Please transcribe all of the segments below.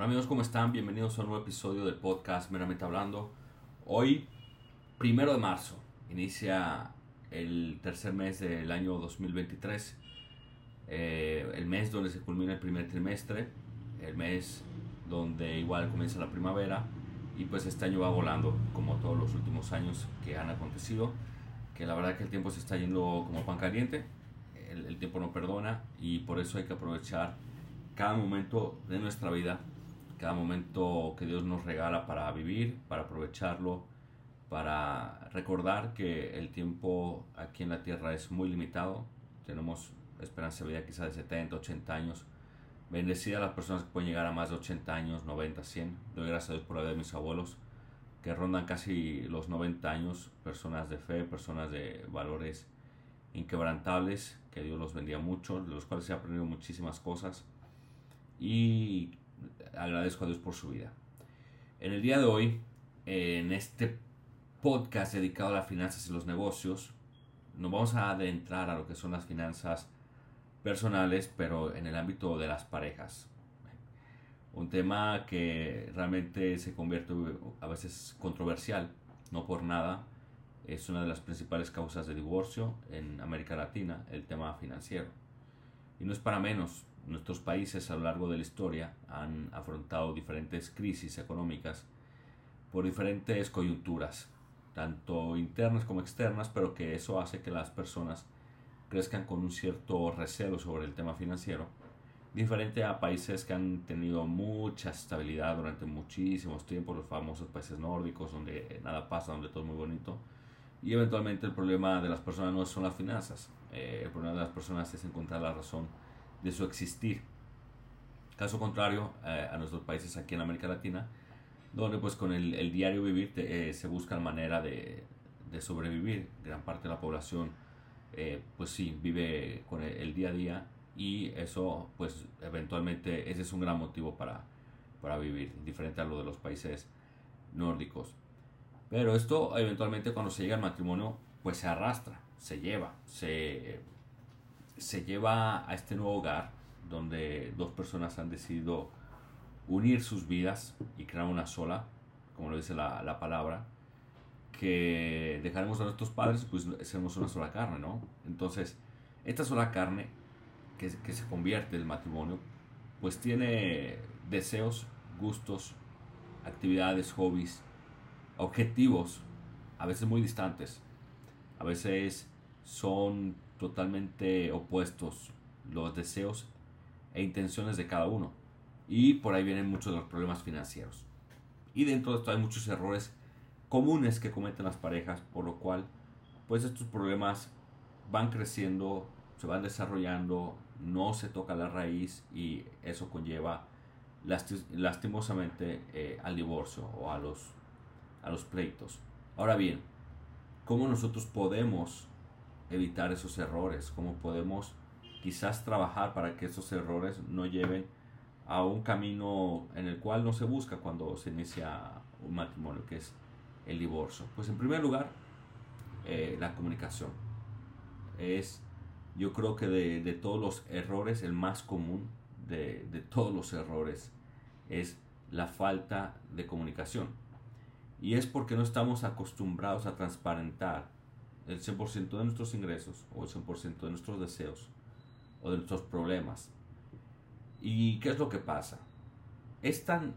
Hola amigos, ¿cómo están? Bienvenidos a un nuevo episodio del podcast Meramente Hablando. Hoy, primero de marzo, inicia el tercer mes del año 2023, eh, el mes donde se culmina el primer trimestre, el mes donde igual comienza la primavera y pues este año va volando como todos los últimos años que han acontecido, que la verdad que el tiempo se está yendo como pan caliente, el, el tiempo no perdona y por eso hay que aprovechar cada momento de nuestra vida cada momento que Dios nos regala para vivir, para aprovecharlo, para recordar que el tiempo aquí en la tierra es muy limitado. Tenemos esperanza de vida quizás de 70, 80 años. Bendecida a las personas que pueden llegar a más de 80 años, 90, 100. Doy gracias a Dios por la vida de mis abuelos que rondan casi los 90 años, personas de fe, personas de valores inquebrantables, que Dios los bendiga mucho, de los cuales he aprendido muchísimas cosas. Y agradezco a Dios por su vida. En el día de hoy, en este podcast dedicado a las finanzas y los negocios, nos vamos a adentrar a lo que son las finanzas personales, pero en el ámbito de las parejas. Un tema que realmente se convierte a veces controversial, no por nada. Es una de las principales causas de divorcio en América Latina, el tema financiero. Y no es para menos, nuestros países a lo largo de la historia han afrontado diferentes crisis económicas por diferentes coyunturas, tanto internas como externas, pero que eso hace que las personas crezcan con un cierto recelo sobre el tema financiero, diferente a países que han tenido mucha estabilidad durante muchísimos tiempos, los famosos países nórdicos, donde nada pasa, donde todo es muy bonito, y eventualmente el problema de las personas no son las finanzas, eh, el problema de las personas es encontrar la razón de su existir. Caso contrario eh, a nuestros países aquí en América Latina, donde pues con el, diario vivir eh, se busca la manera de, sobrevivir. Gran parte de la población eh, pues sí vive con el, día a día y eso pues eventualmente ese es un gran motivo para, para vivir, diferente a lo de los países nórdicos. Pero esto eventualmente cuando se llega al matrimonio pues se arrastra, se lleva, se se lleva a este nuevo hogar donde dos personas han decidido unir sus vidas y crear una sola, como lo dice la, palabra, que dejaremos a nuestros padres pues seremos una sola carne, ¿no? Entonces, esta sola carne que, se convierte en el matrimonio, pues tiene deseos, gustos, actividades, hobbies, objetivos, a veces muy distantes, a veces son totalmente opuestos los deseos e intenciones de cada uno. Y por ahí vienen muchos de los problemas financieros. Y dentro de esto hay muchos errores comunes que cometen las parejas, por lo cual pues estos problemas van creciendo, se van desarrollando, no se toca la raíz y eso conlleva lastimosamente eh, al divorcio o a los, a los pleitos. Ahora bien, ¿cómo nosotros podemos evitar esos errores, cómo podemos quizás trabajar para que esos errores no lleven a un camino en el cual no se busca cuando se inicia un matrimonio, que es el divorcio. Pues en primer lugar, eh, la comunicación. Es, yo creo que de, todos los errores, el más común de, de todos los errores es la falta de comunicación. Y es porque no estamos acostumbrados a transparentar el 100% de nuestros ingresos o el 100% de nuestros deseos o de nuestros problemas. ¿Y qué es lo que pasa? Es tan,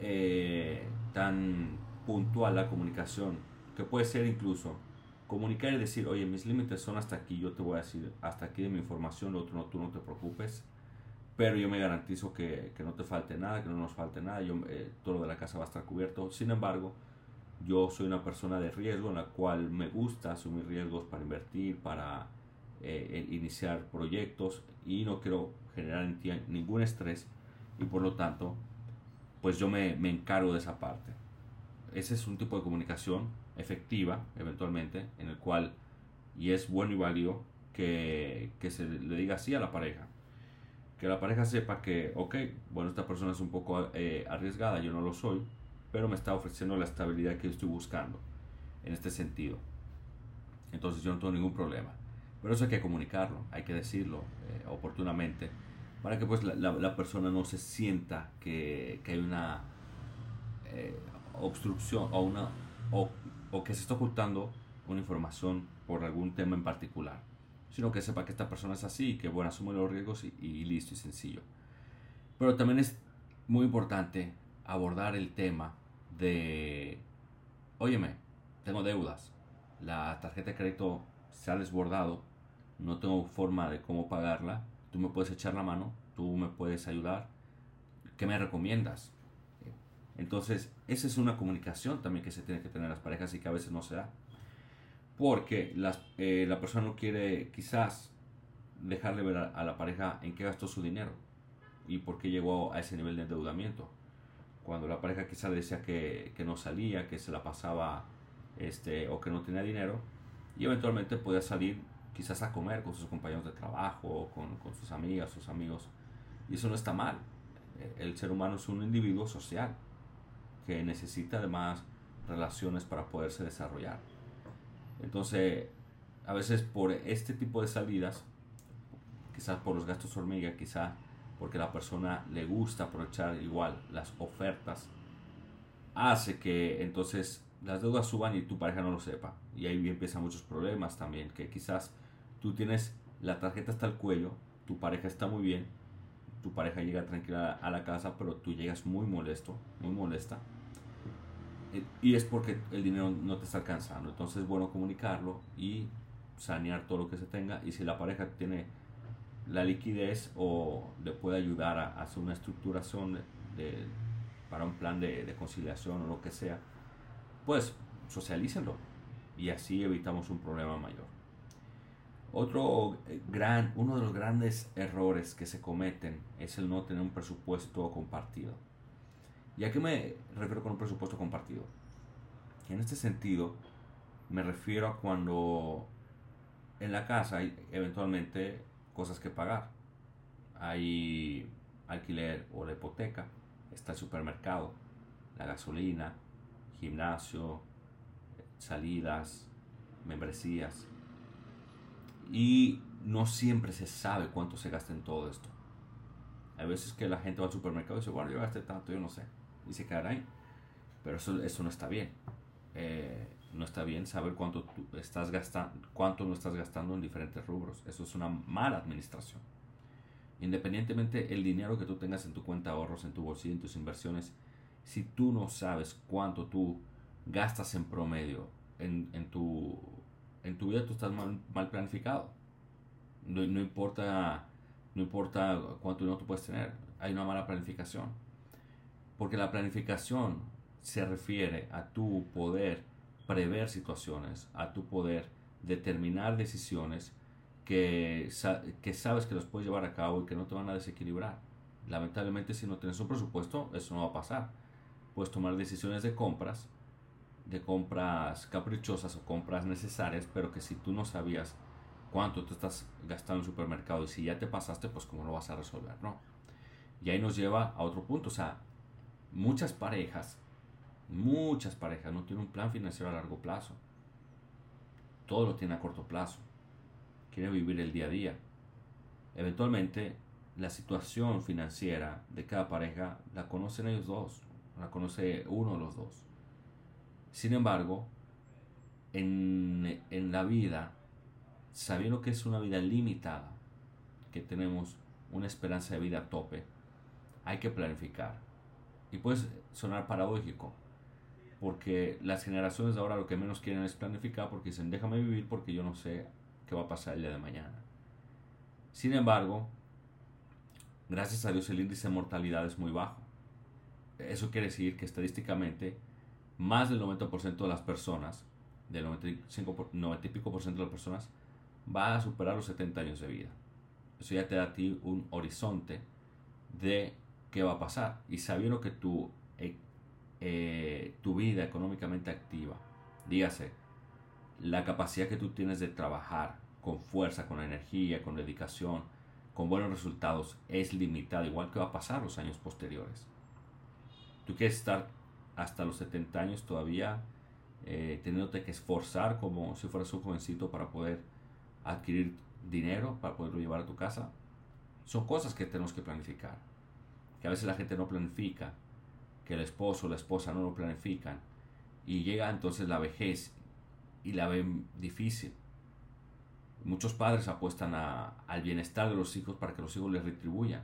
eh, tan puntual la comunicación que puede ser incluso comunicar y decir, oye, mis límites son hasta aquí, yo te voy a decir hasta aquí de mi información, lo otro no, tú no te preocupes, pero yo me garantizo que, que no te falte nada, que no nos falte nada, yo, eh, todo lo de la casa va a estar cubierto. Sin embargo, yo soy una persona de riesgo en la cual me gusta asumir riesgos para invertir, para eh, iniciar proyectos y no quiero generar en ti ningún estrés y por lo tanto pues yo me, me encargo de esa parte. Ese es un tipo de comunicación efectiva eventualmente en el cual y es bueno y válido que, que se le diga así a la pareja. Que la pareja sepa que, ok, bueno, esta persona es un poco eh, arriesgada, yo no lo soy, pero me está ofreciendo la estabilidad que yo estoy buscando en este sentido. Entonces yo no tengo ningún problema. Pero eso hay que comunicarlo, hay que decirlo eh, oportunamente para que pues la, persona no se sienta que, hay una eh, obstrucción o, una, o, que se está ocultando una información por algún tema en particular, sino que sepa que esta persona es así y que bueno, asume los riesgos y, y listo y sencillo. Pero también es muy importante abordar el tema de, óyeme, tengo deudas, la tarjeta de crédito se ha desbordado, no tengo forma de cómo pagarla, tú me puedes echar la mano, tú me puedes ayudar, ¿qué me recomiendas? Entonces, esa es una comunicación también que se tiene que tener las parejas y que a veces no se da. Porque las, eh, la persona no quiere quizás dejarle ver a, la pareja en qué gastó su dinero y por qué llegó a ese nivel de endeudamiento. Cuando la pareja quizás decía que, que no salía, que se la pasaba este, o que no tenía dinero y eventualmente podía salir quizás a comer con sus compañeros de trabajo, con, con sus amigas, sus amigos. Y eso no está mal. El ser humano es un individuo social que necesita además relaciones para poderse desarrollar. Entonces, a veces por este tipo de salidas, quizás por los gastos hormiga, quizás porque la persona le gusta aprovechar igual las ofertas, hace que entonces las deudas suban y tu pareja no lo sepa. Y ahí empiezan muchos problemas también, que quizás tú tienes la tarjeta hasta el cuello, tu pareja está muy bien, tu pareja llega tranquila a la casa, pero tú llegas muy molesto, muy molesta. Y es porque el dinero no te está alcanzando. Entonces es bueno comunicarlo y sanear todo lo que se tenga. Y si la pareja tiene la liquidez o le puede ayudar a, hacer una estructuración de, para un plan de, de conciliación o lo que sea, pues socialícenlo y así evitamos un problema mayor. Otro eh, gran, uno de los grandes errores que se cometen es el no tener un presupuesto compartido. ¿Y a qué me refiero con un presupuesto compartido? En este sentido, me refiero a cuando en la casa eventualmente cosas que pagar. Hay alquiler o la hipoteca, está el supermercado, la gasolina, gimnasio, salidas, membresías. Y no siempre se sabe cuánto se gasta en todo esto. Hay veces que la gente va al supermercado y dice, bueno, yo gasté tanto, yo no sé. Y se quedará ahí. Pero eso, eso no está bien. Eh, no está bien saber cuánto estás gastando, cuánto no estás gastando en diferentes rubros. Eso es una mala administración. Independientemente el dinero que tú tengas en tu cuenta ahorros, en tu bolsillo, en tus inversiones, si tú no sabes cuánto tú gastas en promedio en, en, tu, en tu vida, tú estás mal, planificado. No, no, importa, no importa cuánto dinero tú puedes tener, hay una mala planificación. Porque la planificación se refiere a tu poder prever situaciones, a tu poder determinar decisiones que, que sabes que los puedes llevar a cabo y que no te van a desequilibrar. Lamentablemente si no tienes un presupuesto, eso no va a pasar puedes tomar decisiones de compras, de compras caprichosas o compras necesarias, pero que si tú no sabías cuánto tú estás gastando en supermercado y si ya te pasaste, pues cómo lo vas a resolver, ¿no? Y ahí nos lleva a otro punto, o sea, muchas parejas, muchas parejas no tienen un plan financiero a largo plazo. Todo lo tiene a corto plazo. Quieren vivir el día a día. Eventualmente, la situación financiera de cada pareja la conocen ellos dos la conoce uno de los dos. Sin embargo, en, en la vida, sabiendo que es una vida limitada, que tenemos una esperanza de vida a tope, hay que planificar. Y puede sonar paradójico, porque las generaciones ahora lo que menos quieren es planificar porque dicen, déjame vivir porque yo no sé qué va a pasar el día de mañana. Sin embargo, gracias a Dios el índice de mortalidad es muy bajo. Eso quiere decir que estadísticamente más del 90% de las personas, del 95, 90 y pico por ciento de las personas, va a superar los 70 años de vida. Eso ya te da a ti un horizonte de qué va a pasar. Y sabiendo que tu, eh, tu vida económicamente activa, dígase, la capacidad que tú tienes de trabajar con fuerza, con energía, con dedicación, con buenos resultados, es limitada, igual que va a pasar los años posteriores. Tú quieres estar hasta los 70 años todavía eh, teniéndote que esforzar como si fueras un jovencito para poder adquirir dinero, para poderlo llevar a tu casa, Son cosas que tenemos que planificar. Que a veces la gente no planifica, que el esposo o la esposa no lo planifican. Y llega entonces la vejez y la ven difícil. Muchos padres apuestan al bienestar de los hijos para que los hijos les retribuyan.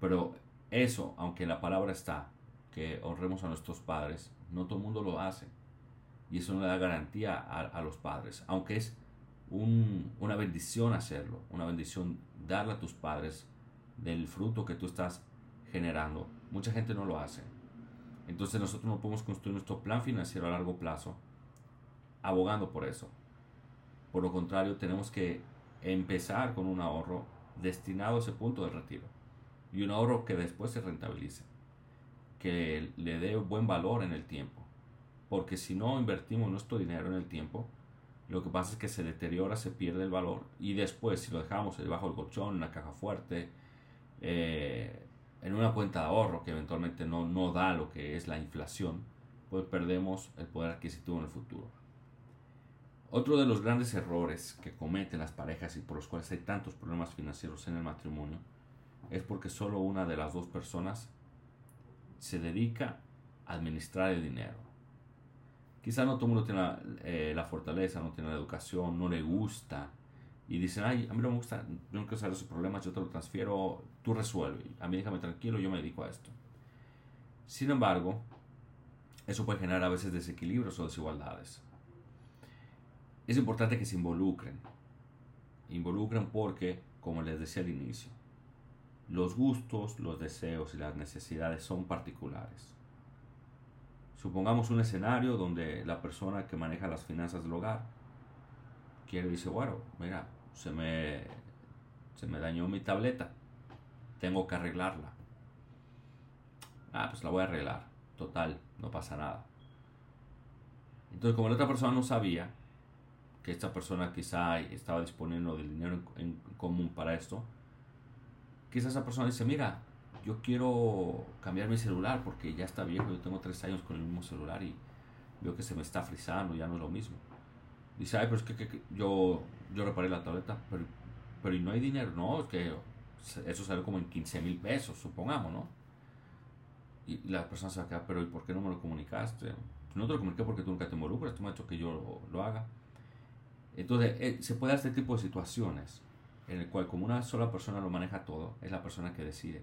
Pero eso, aunque la palabra está, que honremos a nuestros padres, no todo el mundo lo hace. Y eso no le da garantía a, los padres, aunque es una bendición hacerlo, una bendición darle a tus padres del fruto que tú estás generando. Mucha gente no lo hace. Entonces nosotros no podemos construir nuestro plan financiero a largo plazo abogando por eso. Por lo contrario, tenemos que empezar con un ahorro destinado a ese punto de retiro. Y un ahorro que después se rentabilice. Que le dé buen valor en el tiempo. Porque si no invertimos nuestro dinero en el tiempo, lo que pasa es que se deteriora, se pierde el valor. Y después, si lo dejamos debajo del colchón, en una caja fuerte, eh, en una cuenta de ahorro que eventualmente no, no da lo que es la inflación, pues perdemos el poder adquisitivo en el futuro. Otro de los grandes errores que cometen las parejas y por los cuales hay tantos problemas financieros en el matrimonio es porque solo una de las dos personas se dedica a administrar el dinero. Quizá no todo el mundo tiene la, eh, la, fortaleza, no tiene la educación, no le gusta. Y dicen, ay, a mí no me gusta, yo no quiero saber esos problemas, yo te lo transfiero, tú resuelve. A mí déjame tranquilo, yo me dedico a esto. Sin embargo, eso puede generar a veces desequilibrios o desigualdades es importante que se involucren. Involucren porque, como les decía al inicio, los gustos, los deseos y las necesidades son particulares. Supongamos un escenario donde la persona que maneja las finanzas del hogar quiere dice, bueno, mira, se me, se me dañó mi tableta, tengo que arreglarla. Ah, pues la voy a arreglar, total, no pasa nada. Entonces, como la otra persona no sabía, que esta persona quizá estaba disponiendo del dinero en, común para esto, quizá esa persona dice, mira, yo quiero cambiar mi celular porque ya está viejo, yo tengo tres años con el mismo celular y veo que se me está frizando, ya no es lo mismo. Dice, ay, pero es que, yo, yo reparé la tableta, pero, pero no hay dinero, no, es que eso sale como en 15 mil pesos, supongamos, ¿no? Y la persona se va a quedar, pero ¿y por qué no me lo comunicaste? No te lo comuniqué porque tú nunca te involucras, tú me has dicho que yo lo haga. Entonces, eh, se puede dar este tipo de situaciones en el cual como una sola persona lo maneja todo, es la persona que decide,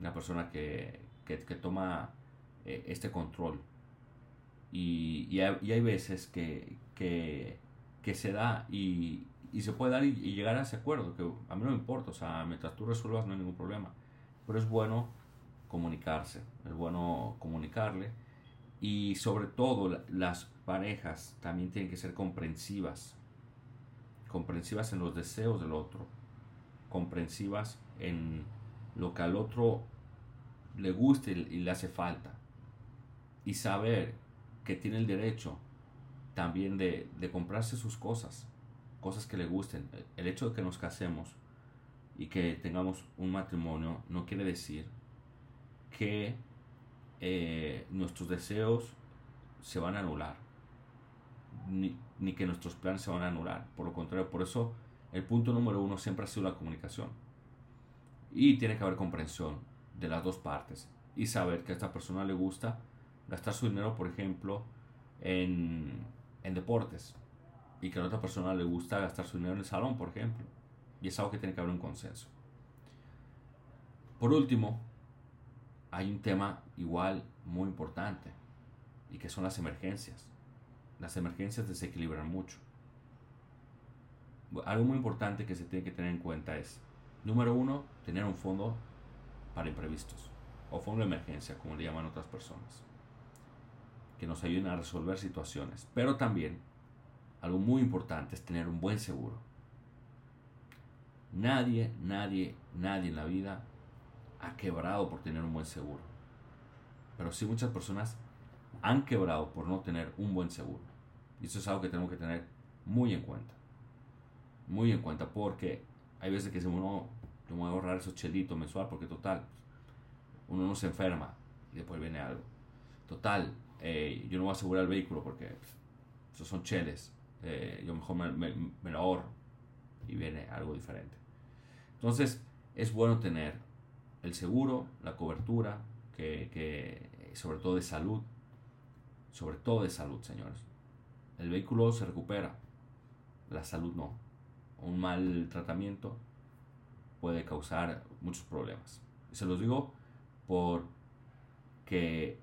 la persona que, que, toma eh, este control. Y, y, hay, veces que, que, que, se da y, y se puede dar y, llegar a ese acuerdo, que a mí no me importa, o sea, mientras tú resuelvas no hay ningún problema. Pero es bueno comunicarse, es bueno comunicarle y sobre todo las parejas también tienen que ser comprensivas, comprensivas en los deseos del otro, comprensivas en lo que al otro le guste y le hace falta. Y saber que tiene el derecho también de, de comprarse sus cosas, cosas que le gusten. El hecho de que nos casemos y que tengamos un matrimonio no quiere decir que eh, nuestros deseos se van a anular, ni, ni, que nuestros planes se van a anular. Por lo contrario, por eso el punto número uno siempre ha sido la comunicación. Y tiene que haber comprensión de las dos partes y saber que a esta persona le gusta gastar su dinero, por ejemplo, en, en deportes y que a la otra persona le gusta gastar su dinero en el salón, por ejemplo. Y es algo que tiene que haber un consenso. Por último, hay un tema igual muy importante y que son las emergencias. Las emergencias desequilibran mucho. Algo muy importante que se tiene que tener en cuenta es, número uno, tener un fondo para imprevistos o fondo de emergencia, como le llaman otras personas, que nos ayuden a resolver situaciones. Pero también, algo muy importante es tener un buen seguro. Nadie, nadie, nadie en la vida ha quebrado por tener un buen seguro. Pero sí muchas personas han quebrado por no tener un buen seguro. Y eso es algo que tenemos que tener muy en cuenta. Muy en cuenta porque hay veces que se uno, yo me voy a ahorrar esos chelitos mensual porque total, uno no se enferma y después viene algo. Total, eh, yo no voy a asegurar el vehículo porque esos son cheles. Eh, yo mejor me, me, me lo ahorro y viene algo diferente. Entonces, es bueno tener el seguro, la cobertura, que, sobre todo de salud, sobre todo de salud, señores. El vehículo se recupera, la salud no. Un mal tratamiento puede causar muchos problemas. Se los digo porque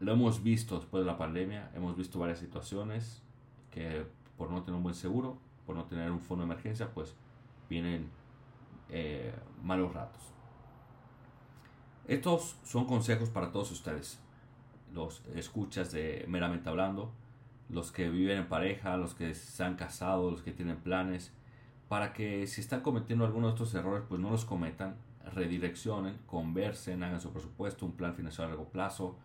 lo hemos visto después de la pandemia, hemos visto varias situaciones que por no tener un buen seguro, por no tener un fondo de emergencia, pues vienen eh, malos ratos. Estos son consejos para todos ustedes, los escuchas de meramente hablando, los que viven en pareja, los que se han casado, los que tienen planes, para que si están cometiendo alguno de estos errores, pues no los cometan, redireccionen, conversen, hagan su presupuesto, un plan financiero a largo plazo,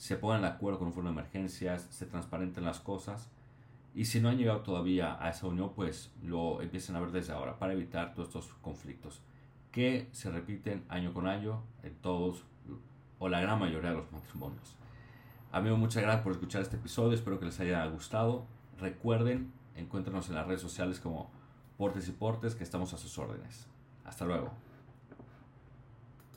se pongan de acuerdo con un fondo de emergencias, se transparenten las cosas y si no han llegado todavía a esa unión, pues lo empiecen a ver desde ahora para evitar todos estos conflictos que se repiten año con año en todos o la gran mayoría de los matrimonios. Amigo, muchas gracias por escuchar este episodio, espero que les haya gustado. Recuerden, encuéntrenos en las redes sociales como Portes y Portes, que estamos a sus órdenes. Hasta luego.